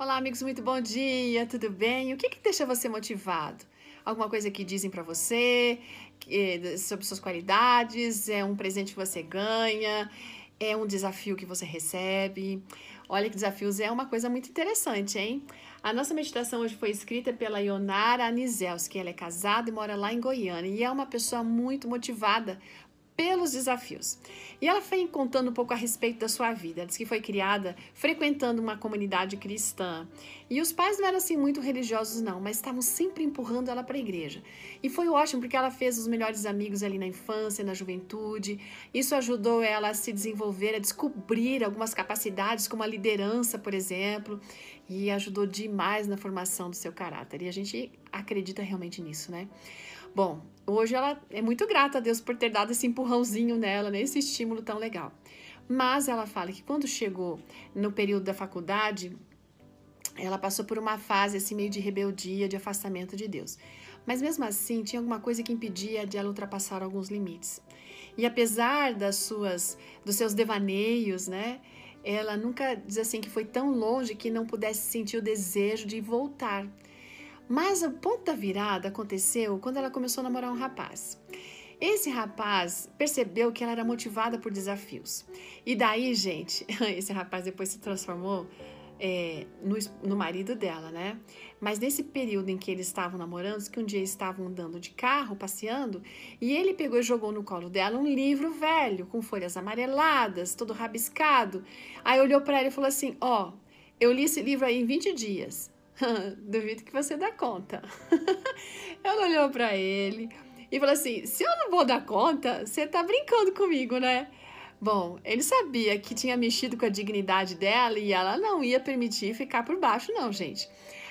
Olá, amigos, muito bom dia, tudo bem? O que, que deixa você motivado? Alguma coisa que dizem para você que, sobre suas qualidades? É um presente que você ganha? É um desafio que você recebe? Olha que desafios é uma coisa muito interessante, hein? A nossa meditação hoje foi escrita pela Ionara Anizelski. Ela é casada e mora lá em Goiânia e é uma pessoa muito motivada pelos desafios. E ela foi contando um pouco a respeito da sua vida. Ela disse que foi criada frequentando uma comunidade cristã. E os pais não eram assim muito religiosos, não, mas estavam sempre empurrando ela para a igreja. E foi ótimo porque ela fez os melhores amigos ali na infância, na juventude. Isso ajudou ela a se desenvolver, a descobrir algumas capacidades, como a liderança, por exemplo. E ajudou demais na formação do seu caráter. E a gente acredita realmente nisso, né? Bom, hoje ela é muito grata a Deus por ter dado esse empurrãozinho nela, né? esse estímulo tão legal. Mas ela fala que quando chegou no período da faculdade, ela passou por uma fase assim meio de rebeldia, de afastamento de Deus. Mas mesmo assim, tinha alguma coisa que impedia de ela ultrapassar alguns limites. E apesar das suas dos seus devaneios, né? Ela nunca diz assim que foi tão longe que não pudesse sentir o desejo de voltar. Mas o ponto da virada aconteceu quando ela começou a namorar um rapaz. Esse rapaz percebeu que ela era motivada por desafios. E daí, gente, esse rapaz depois se transformou é, no, no, marido dela, né? Mas nesse período em que eles estavam namorando, que um dia estavam andando de carro, passeando, e ele pegou e jogou no colo dela um livro velho, com folhas amareladas, todo rabiscado. Aí olhou para ela e falou assim: Ó, oh, eu li esse livro aí em 20 dias. Duvido que você dá conta. Ela olhou para ele e falou assim: se eu não vou dar conta, você tá brincando comigo, né? Bom, ele sabia que tinha mexido com a dignidade dela e ela não ia permitir ficar por baixo, não, gente.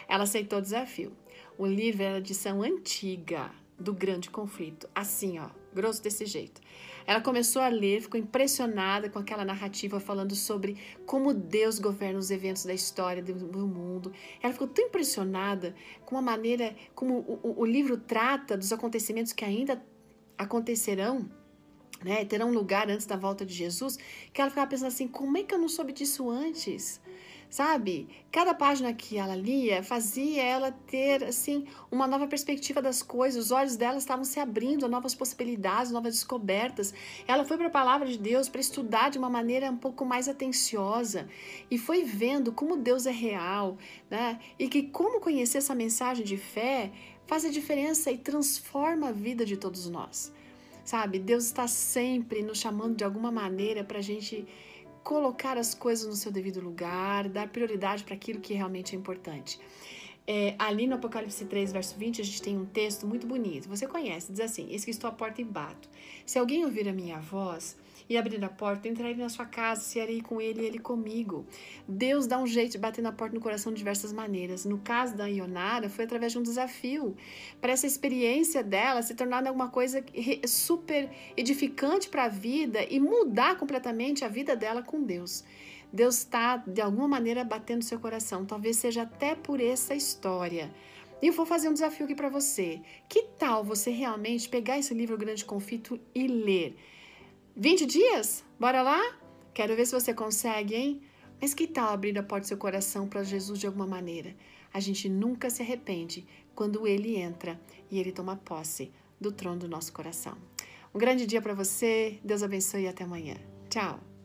Ela aceitou o desafio. O livro era edição antiga do grande conflito, assim, ó, grosso desse jeito. Ela começou a ler, ficou impressionada com aquela narrativa falando sobre como Deus governa os eventos da história do, mundo. Ela ficou tão impressionada com a maneira como o, o, livro trata dos acontecimentos que ainda acontecerão né, terão lugar antes da volta de Jesus, que ela ficava pensando assim: como é que eu não soube disso antes? Sabe? Cada página que ela lia fazia ela ter, assim, uma nova perspectiva das coisas. Os olhos dela estavam se abrindo a novas possibilidades, novas descobertas. Ela foi para a palavra de Deus para estudar de uma maneira um pouco mais atenciosa e foi vendo como Deus é real, né? E que como conhecer essa mensagem de fé faz a diferença e transforma a vida de todos nós. Sabe, Deus está sempre nos chamando de alguma maneira para a gente colocar as coisas no seu devido lugar, dar prioridade para aquilo que realmente é importante. É, ali no Apocalipse 3, verso 20, a gente tem um texto muito bonito. Você conhece, diz assim: Eis que estou à porta e bato. Se alguém ouvir a minha voz e abrir a porta, entrarei na sua casa, cearei com ele e ele comigo. Deus dá um jeito de bater na porta no coração de diversas maneiras. No caso da Ionara, foi através de um desafio. Para essa experiência dela se tornar alguma coisa super edificante para a vida e mudar completamente a vida dela com Deus. Deus está, de alguma maneira, batendo seu coração. Talvez seja até por essa história. E eu vou fazer um desafio aqui para você. Que tal você realmente pegar esse livro Grande Conflito e ler? 20 dias? Bora lá? Quero ver se você consegue, hein? Mas que tal abrir a porta do seu coração para Jesus de alguma maneira? A gente nunca se arrepende quando ele entra e ele toma posse do trono do nosso coração. Um grande dia para você, Deus abençoe e até amanhã. Tchau!